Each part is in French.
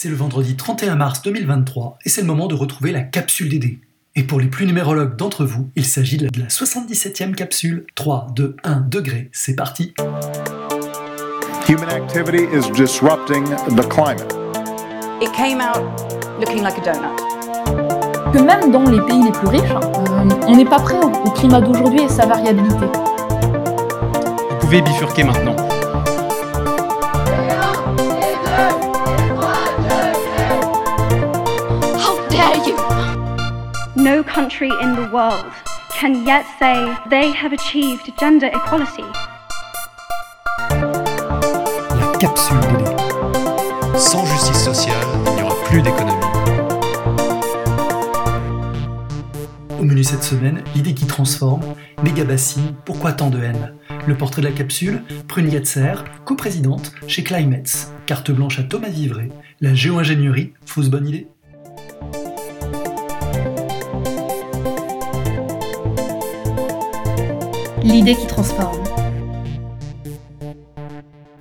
C'est le vendredi 31 mars 2023 et c'est le moment de retrouver la capsule DD. Et pour les plus numérologues d'entre vous, il s'agit de la 77e capsule. 3, 2, 1 degré, c'est parti. Human activity is disrupting the climate. It came out looking like a donut. que même dans les pays les plus riches, euh, on n'est pas prêt au climat d'aujourd'hui et sa variabilité. Vous pouvez bifurquer maintenant. No country in the world can yet say they have achieved gender equality. La capsule DD. Sans justice sociale, il n'y aura plus d'économie. Au menu cette semaine, l'idée qui transforme, méga bassine, pourquoi tant de haine? Le portrait de la capsule, Prune Yetzer, coprésidente chez Climates. Carte blanche à Thomas Vivray, la géo-ingénierie, fausse bonne idée L'idée qui transforme.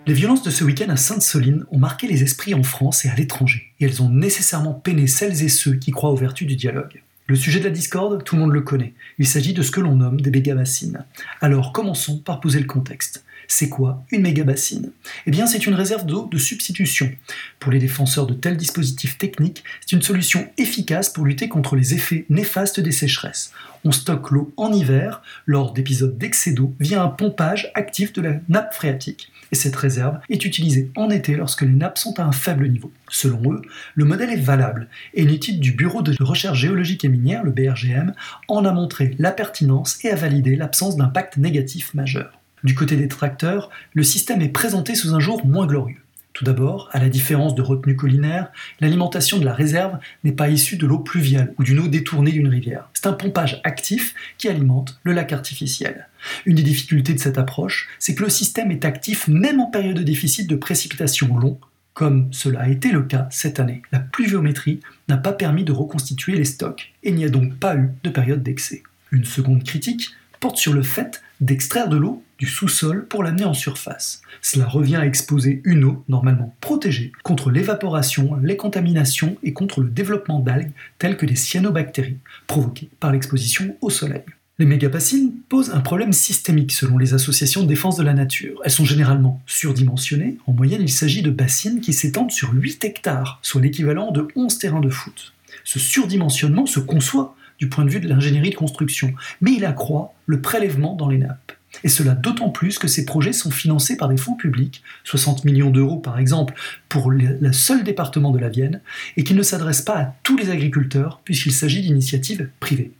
Les violences de ce week-end à Sainte-Soline ont marqué les esprits en France et à l'étranger, et elles ont nécessairement peiné celles et ceux qui croient aux vertus du dialogue. Le sujet de la discorde, tout le monde le connaît. Il s'agit de ce que l'on nomme des méga-bassines. Alors commençons par poser le contexte. C'est quoi une méga-bassine? Eh bien, c'est une réserve d'eau de substitution. Pour les défenseurs de tels dispositifs techniques, c'est une solution efficace pour lutter contre les effets néfastes des sécheresses. On stocke l'eau en hiver lors d'épisodes d'excès d'eau via un pompage actif de la nappe phréatique. Et cette réserve est utilisée en été lorsque les nappes sont à un faible niveau. Selon eux, le modèle est valable et une étude du Bureau de recherche géologique et minière, le BRGM, en a montré la pertinence et a validé l'absence d'impact négatif majeur. Du côté des tracteurs, le système est présenté sous un jour moins glorieux. Tout d'abord, à la différence de retenue collinaire, l'alimentation de la réserve n'est pas issue de l'eau pluviale ou d'une eau détournée d'une rivière. C'est un pompage actif qui alimente le lac artificiel. Une des difficultés de cette approche, c'est que le système est actif même en période de déficit de précipitations long, comme cela a été le cas cette année. La pluviométrie n'a pas permis de reconstituer les stocks et il n'y a donc pas eu de période d'excès. Une seconde critique porte sur le fait d'extraire de l'eau du sous-sol pour l'amener en surface. Cela revient à exposer une eau normalement protégée contre l'évaporation, les contaminations et contre le développement d'algues telles que les cyanobactéries provoquées par l'exposition au soleil. Les mégabassines posent un problème systémique selon les associations de défense de la nature. Elles sont généralement surdimensionnées. En moyenne, il s'agit de bassines qui s'étendent sur 8 hectares, soit l'équivalent de 11 terrains de foot. Ce surdimensionnement se conçoit du point de vue de l'ingénierie de construction, mais il accroît le prélèvement dans les nappes. Et cela d'autant plus que ces projets sont financés par des fonds publics, 60 millions d'euros par exemple pour le seul département de la Vienne, et qui ne s'adressent pas à tous les agriculteurs puisqu'il s'agit d'initiatives privées.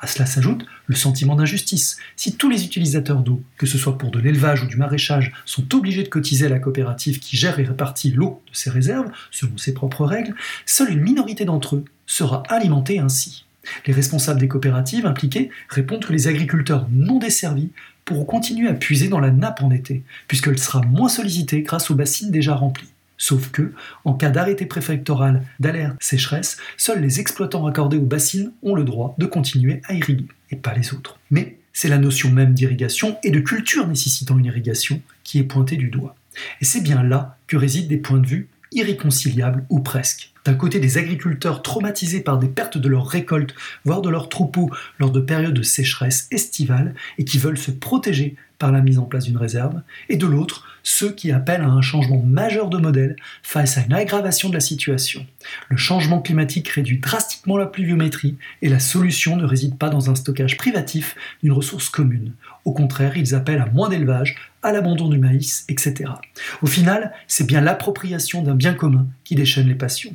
À cela s'ajoute le sentiment d'injustice. Si tous les utilisateurs d'eau, que ce soit pour de l'élevage ou du maraîchage, sont obligés de cotiser à la coopérative qui gère et répartit l'eau de ses réserves, selon ses propres règles, seule une minorité d'entre eux sera alimentée ainsi. Les responsables des coopératives impliquées répondent que les agriculteurs non desservis pourront continuer à puiser dans la nappe en été, puisqu'elle sera moins sollicitée grâce aux bassines déjà remplies. Sauf que, en cas d'arrêté préfectoral d'alerte sécheresse, seuls les exploitants raccordés aux bassines ont le droit de continuer à irriguer, et pas les autres. Mais c'est la notion même d'irrigation et de culture nécessitant une irrigation qui est pointée du doigt. Et c'est bien là que résident des points de vue irréconciliables ou presque. D'un côté, des agriculteurs traumatisés par des pertes de leurs récoltes, voire de leurs troupeaux lors de périodes de sécheresse estivale et qui veulent se protéger par la mise en place d'une réserve, et de l'autre, ceux qui appellent à un changement majeur de modèle face à une aggravation de la situation. Le changement climatique réduit drastiquement la pluviométrie et la solution ne réside pas dans un stockage privatif d'une ressource commune. Au contraire, ils appellent à moins d'élevage, à l'abandon du maïs, etc. Au final, c'est bien l'appropriation d'un bien commun qui déchaîne les passions.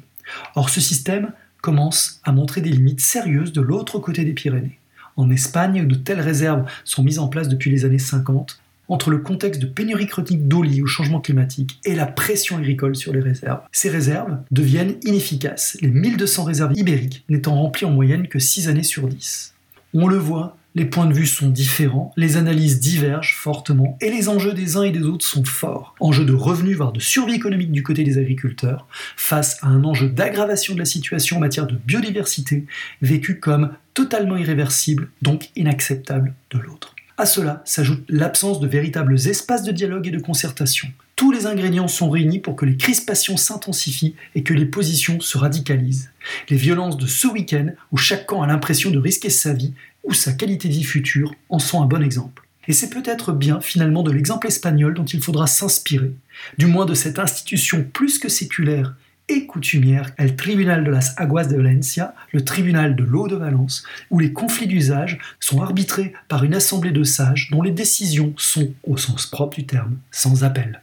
Or, ce système commence à montrer des limites sérieuses de l'autre côté des Pyrénées. En Espagne, de telles réserves sont mises en place depuis les années 50, entre le contexte de pénurie chronique d'eau liée au changement climatique et la pression agricole sur les réserves. Ces réserves deviennent inefficaces, les 1200 réserves ibériques n'étant remplies en moyenne que 6 années sur 10. On le voit, les points de vue sont différents, les analyses divergent fortement et les enjeux des uns et des autres sont forts. Enjeux de revenus, voire de survie économique du côté des agriculteurs, face à un enjeu d'aggravation de la situation en matière de biodiversité, vécu comme totalement irréversible, donc inacceptable de l'autre. À cela s'ajoute l'absence de véritables espaces de dialogue et de concertation. Tous les ingrédients sont réunis pour que les crispations s'intensifient et que les positions se radicalisent. Les violences de ce week-end, où chaque camp a l'impression de risquer sa vie ou sa qualité de vie future, en sont un bon exemple. Et c'est peut-être bien finalement de l'exemple espagnol dont il faudra s'inspirer, du moins de cette institution plus que séculaire et coutumière, el Tribunal de las Aguas de Valencia, le tribunal de l'eau de Valence, où les conflits d'usage sont arbitrés par une assemblée de sages dont les décisions sont, au sens propre du terme, sans appel.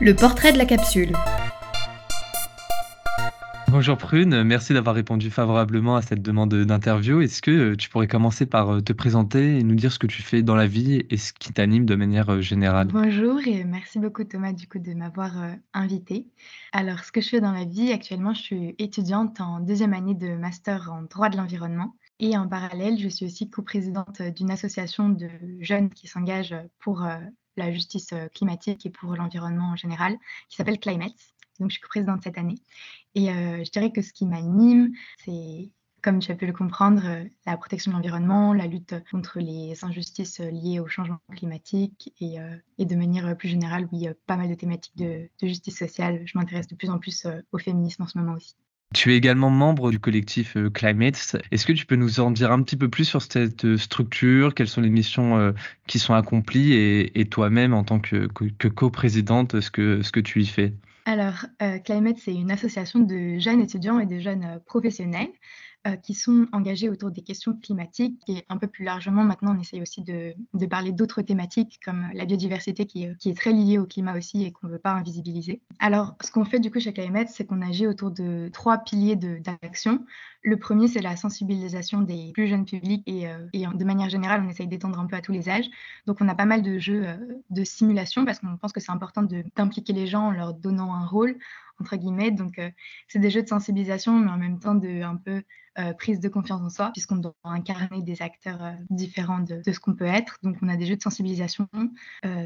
Le portrait de la capsule. Bonjour Prune, merci d'avoir répondu favorablement à cette demande d'interview. Est-ce que euh, tu pourrais commencer par euh, te présenter et nous dire ce que tu fais dans la vie et ce qui t'anime de manière euh, générale? Bonjour et merci beaucoup Thomas du coup de m'avoir invité. Alors ce que je fais dans la vie actuellement, je suis étudiante en deuxième année de master en droit de l'environnement et en parallèle, je suis aussi coprésidente d'une association de jeunes qui s'engagent pour la justice climatique et pour l'environnement en général, qui s'appelle Climate donc je suis présidente cette année. Et euh, je dirais que ce qui m'anime, c'est comme tu as pu le comprendre, euh, la protection de l'environnement, la lutte contre les injustices liées au changement climatique et, euh, de manière plus générale, oui, pas mal de thématiques de justice sociale. Je m'intéresse de plus en plus au féminisme en ce moment aussi. Tu es également membre du collectif Climate. Est-ce que tu peux nous en dire un petit peu plus sur cette structure? Quelles sont les missions qui sont accomplies? Et, toi-même, en tant que, que, coprésidente, ce que, ce que tu y fais? Alors, euh, Climate, c'est une association de jeunes étudiants et de jeunes euh, professionnels euh, qui sont engagés autour des questions climatiques et un peu plus largement, maintenant, on essaye aussi de, parler d'autres thématiques comme la biodiversité qui, est très liée au climat aussi et qu'on ne veut pas invisibiliser. Alors, ce qu'on fait du coup chez Climate, c'est qu'on agit autour de trois piliers d'action. Le premier, c'est la sensibilisation des plus jeunes publics et, de manière générale, on essaye d'étendre un peu à tous les âges. Donc, on a pas mal de jeux de simulation parce qu'on pense que c'est important d'impliquer les gens en leur donnant un rôle, entre guillemets. Donc, euh, c'est des jeux de sensibilisation, mais en même temps de un peu euh, prise de confiance en soi, puisqu'on doit incarner des acteurs euh, différents de, ce qu'on peut être. Donc, on a des jeux de sensibilisation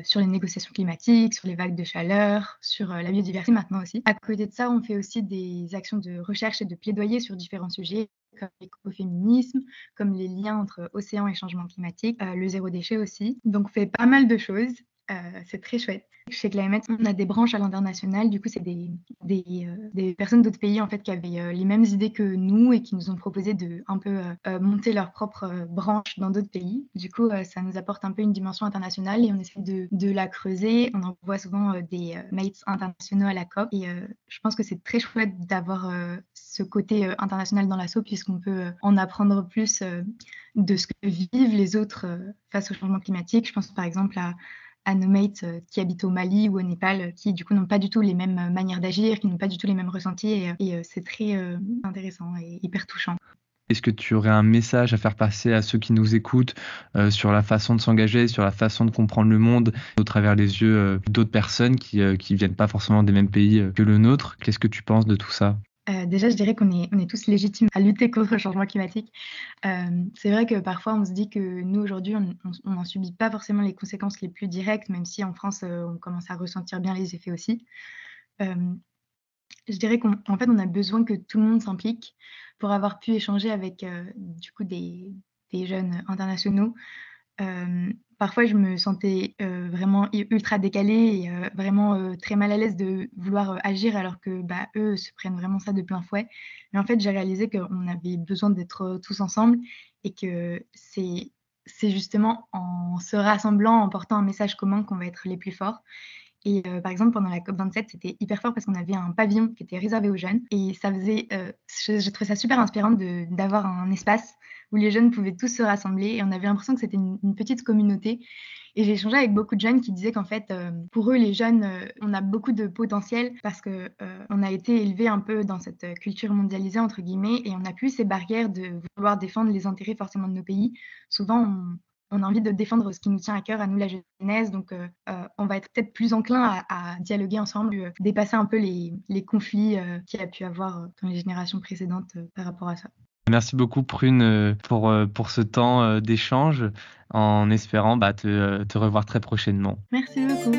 sur les négociations climatiques, sur les vagues de chaleur, sur la biodiversité maintenant aussi. À côté de ça, on fait aussi des actions de recherche et de plaidoyer sur différents sujets comme l'écoféminisme, comme les liens entre océan et changement climatique, le zéro déchet aussi. Donc on fait pas mal de choses euh, c'est très chouette. Chez Climate, on a des branches à l'international. Du coup, c'est des, des, euh, des, personnes d'autres pays en fait qui avaient euh, les mêmes idées que nous et qui nous ont proposé de un peu monter leur propre branche dans d'autres pays. Du coup, ça nous apporte un peu une dimension internationale et on essaie de, de la creuser. On envoie souvent des mates internationaux à la COP et je pense que c'est très chouette d'avoir ce côté international dans l'assaut puisqu'on peut en apprendre plus de ce que vivent les autres face au changement climatique. Je pense par exemple à à nos mates euh, qui habitent au Mali ou au Népal, euh, qui du coup n'ont pas du tout les mêmes euh, manières d'agir, qui n'ont pas du tout les mêmes ressentis. Et, c'est très intéressant et hyper touchant. Est-ce que tu aurais un message à faire passer à ceux qui nous écoutent sur la façon de s'engager, sur la façon de comprendre le monde au travers les yeux d'autres personnes qui ne viennent pas forcément des mêmes pays que le nôtre? Qu'est-ce que tu penses de tout ça? Euh, déjà, je dirais qu'on est, tous légitimes à lutter contre le changement climatique. Euh, c'est vrai que parfois, on se dit que nous, aujourd'hui, on n'en subit pas forcément les conséquences les plus directes, même si en France, euh, on commence à ressentir bien les effets aussi. je dirais qu'en fait, on a besoin que tout le monde s'implique pour avoir pu échanger avec, du coup, des jeunes internationaux parfois, je me sentais vraiment ultra décalée et vraiment très mal à l'aise de vouloir agir alors que bah, eux se prennent vraiment ça de plein fouet. Mais en fait, j'ai réalisé qu'on avait besoin d'être tous ensemble et que c'est c'est justement en se rassemblant, en portant un message commun qu'on va être les plus forts. Et par exemple, pendant la COP27, c'était hyper fort parce qu'on avait un pavillon qui était réservé aux jeunes. Et ça faisait, j'ai trouvé ça super inspirant d'avoir un espace où les jeunes pouvaient tous se rassembler. Et on avait l'impression que c'était une, petite communauté. Et j'ai échangé avec beaucoup de jeunes qui disaient qu'en fait, pour eux, les jeunes, on a beaucoup de potentiel parce que on a été élevés un peu dans cette culture mondialisée entre guillemets, et on n'a plus ces barrières de vouloir défendre les intérêts forcément de nos pays. Souvent, on, a envie de défendre ce qui nous tient à cœur, à nous la jeunesse. Donc, euh, euh, on va être peut-être plus enclin à, dialoguer ensemble, euh, dépasser un peu les, conflits qu'il y a pu avoir dans les générations précédentes par rapport à ça. Merci beaucoup Prune pour, pour ce temps d'échange en espérant bah, te, te revoir très prochainement. Merci beaucoup.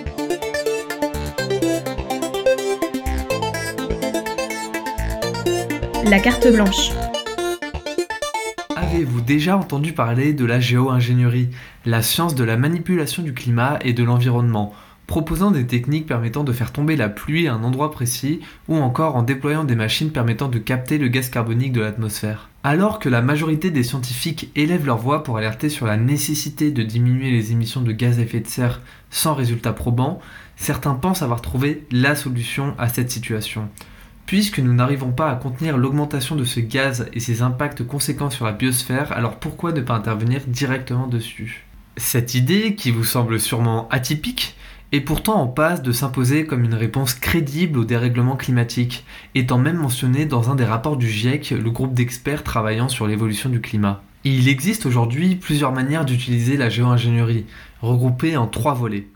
La carte blanche avez-vous déjà entendu parler de la géo-ingénierie, la science de la manipulation du climat et de l'environnement, proposant des techniques permettant de faire tomber la pluie à un endroit précis ou encore en déployant des machines permettant de capter le gaz carbonique de l'atmosphère? Alors que la majorité des scientifiques élèvent leur voix pour alerter sur la nécessité de diminuer les émissions de gaz à effet de serre sans résultat probant, certains pensent avoir trouvé la solution à cette situation. Puisque nous n'arrivons pas à contenir l'augmentation de ce gaz et ses impacts conséquents sur la biosphère, alors pourquoi ne pas intervenir directement dessus? Cette idée, qui vous semble sûrement atypique, est pourtant en passe de s'imposer comme une réponse crédible au dérèglement climatique, étant même mentionnée dans un des rapports du GIEC, le groupe d'experts travaillant sur l'évolution du climat. Il existe aujourd'hui plusieurs manières d'utiliser la géo-ingénierie, regroupées en trois volets.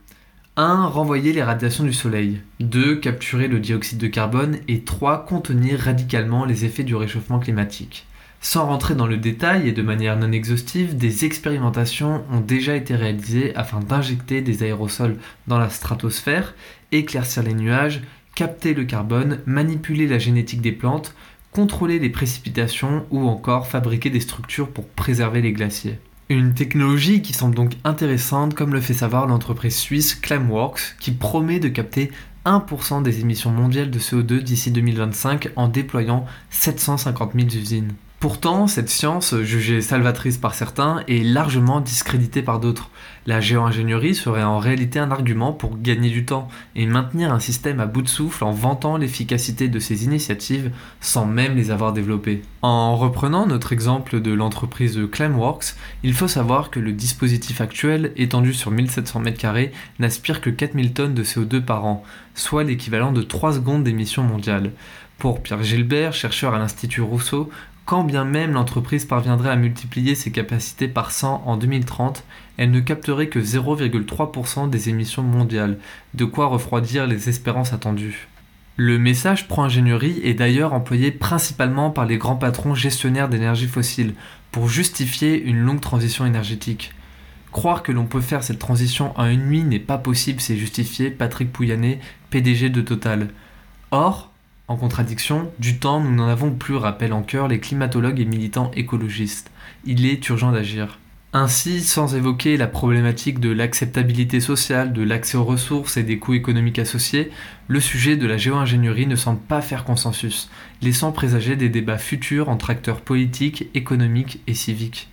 1. Renvoyer les radiations du Soleil. 2. Capturer le dioxyde de carbone. Et 3. Contenir radicalement les effets du réchauffement climatique. Sans rentrer dans le détail et de manière non exhaustive, des expérimentations ont déjà été réalisées afin d'injecter des aérosols dans la stratosphère, éclaircir les nuages, capter le carbone, manipuler la génétique des plantes, contrôler les précipitations ou encore fabriquer des structures pour préserver les glaciers. Une technologie qui semble donc intéressante comme le fait savoir l'entreprise suisse Climeworks qui promet de capter 1% des émissions mondiales de CO2 d'ici 2025 en déployant 750 000 usines. Pourtant, cette science, jugée salvatrice par certains, est largement discréditée par d'autres. La géo-ingénierie serait en réalité un argument pour gagner du temps et maintenir un système à bout de souffle en vantant l'efficacité de ces initiatives sans même les avoir développées. En reprenant notre exemple de l'entreprise Climeworks, il faut savoir que le dispositif actuel, étendu sur 1700 m2, n'aspire que 4000 tonnes de CO2 par an, soit l'équivalent de 3 secondes d'émissions mondiales. Pour Pierre Gilbert, chercheur à l'Institut Rousseau, quand bien même l'entreprise parviendrait à multiplier ses capacités par 100 en 2030, elle ne capterait que 0,3% des émissions mondiales, de quoi refroidir les espérances attendues. Le message pro-ingénierie est d'ailleurs employé principalement par les grands patrons gestionnaires d'énergie fossile pour justifier une longue transition énergétique. Croire que l'on peut faire cette transition en une nuit n'est pas possible, c'est justifié Patrick Pouyanné, PDG de Total. Or, en contradiction, du temps, nous n'en avons plus, rappellent en cœur les climatologues et militants écologistes. Il est urgent d'agir. Ainsi, sans évoquer la problématique de l'acceptabilité sociale, de l'accès aux ressources et des coûts économiques associés, le sujet de la géo-ingénierie ne semble pas faire consensus, laissant présager des débats futurs entre acteurs politiques, économiques et civiques.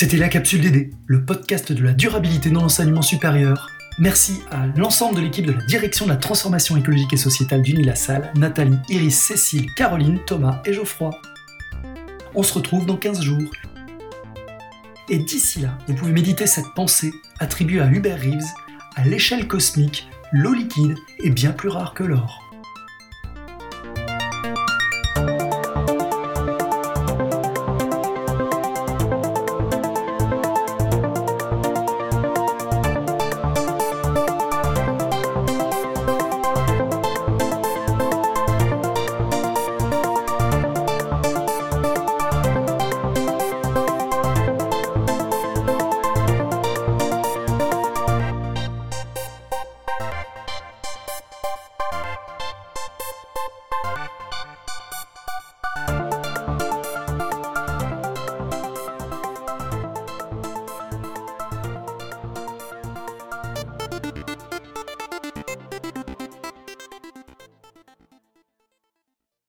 C'était la capsule DD, le podcast de la durabilité dans l'enseignement supérieur. Merci à l'ensemble de l'équipe de la direction de la transformation écologique et sociétale d'Unilassal, Nathalie, Iris, Cécile, Caroline, Thomas et Geoffroy. On se retrouve dans 15 jours. Et d'ici là, vous pouvez méditer cette pensée attribuée à Hubert Reeves, à l'échelle cosmique, l'eau liquide est bien plus rare que l'or.